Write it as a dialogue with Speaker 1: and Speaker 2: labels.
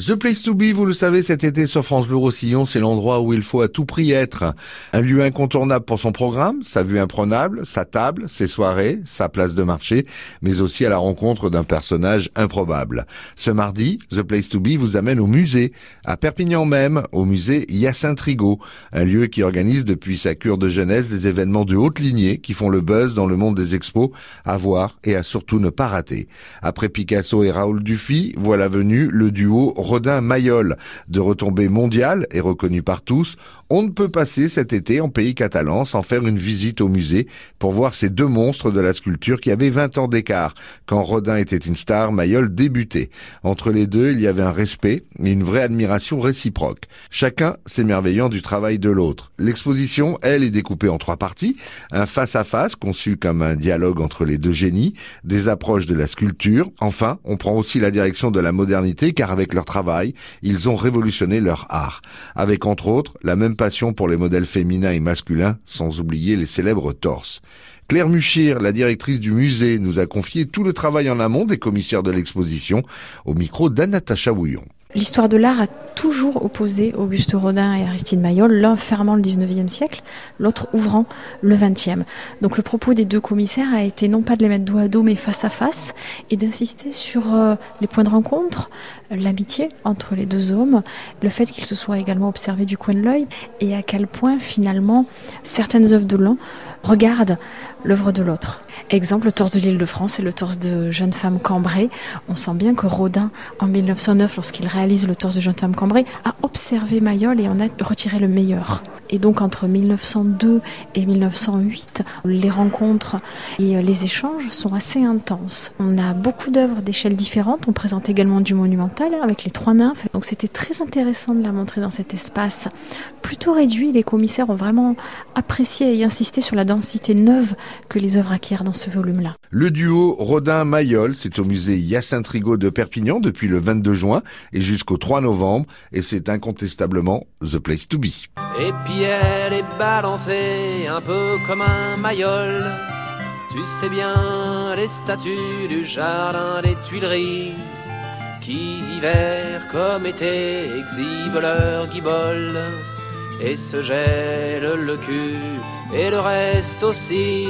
Speaker 1: The Place to Be, vous le savez, cet été sur France Bleu Roussillon, c'est l'endroit où il faut à tout prix être. Un lieu incontournable pour son programme, sa vue imprenable, sa table, ses soirées, sa place de marché, mais aussi à la rencontre d'un personnage improbable. Ce mardi, The Place to Be vous amène au musée, à Perpignan même, au musée Hyacinthe Rigaud, un lieu qui organise depuis sa cure de jeunesse des événements de haute lignée qui font le buzz dans le monde des expos, à voir et à surtout ne pas rater. Après Picasso et Raoul Dufy, voilà venu le duo Rodin-Mayol, de retombée mondiale et reconnu par tous, on ne peut passer cet été en pays catalan sans faire une visite au musée pour voir ces deux monstres de la sculpture qui avaient 20 ans d'écart. Quand Rodin était une star, Mayol débutait. Entre les deux, il y avait un respect et une vraie admiration réciproque. Chacun s'émerveillant du travail de l'autre. L'exposition, elle, est découpée en trois parties. Un face-à-face conçu comme un dialogue entre les deux génies, des approches de la sculpture. Enfin, on prend aussi la direction de la modernité car avec leur travail, ils ont révolutionné leur art. Avec entre autres la même passion pour les modèles féminins et masculins, sans oublier les célèbres torses. Claire Muchir, la directrice du musée, nous a confié tout le travail en amont des commissaires de l'exposition au micro d'Anatacha Bouillon.
Speaker 2: L'histoire de l'art a toujours opposé Auguste Rodin et Aristide Maillol, l'un fermant le 19e siècle, l'autre ouvrant le 20e. Donc le propos des deux commissaires a été non pas de les mettre dos à dos mais face à face et d'insister sur euh, les points de rencontre, l'amitié entre les deux hommes, le fait qu'ils se soient également observés du coin de l'œil et à quel point finalement certaines œuvres de l'un regardent l'œuvre de l'autre. Exemple, le torse de l'île de France et le torse de jeune femme cambrée. On sent bien que Rodin, en 1909, lorsqu'il réalise le torse de jeune femme cambrée, a observé Mayol et en a retiré le meilleur. Et donc entre 1902 et 1908, les rencontres et les échanges sont assez intenses. On a beaucoup d'œuvres d'échelles différentes. On présente également du monumental avec les trois nymphes. Donc c'était très intéressant de la montrer dans cet espace plutôt réduit. Les commissaires ont vraiment apprécié et insisté sur la densité neuve que les œuvres acquièrent dans ce volume-là.
Speaker 1: Le duo Rodin-Mayol, c'est au musée Hyacinthe Rigaud de Perpignan depuis le 22 juin et jusqu'au 3 novembre et c'est incontestablement The Place to Be.
Speaker 3: Et puis elle est balancée un peu comme un mayol. Tu sais bien les statues du jardin des Tuileries qui hiver comme été exhibent leur guibole et se gèlent le cul et le reste aussi.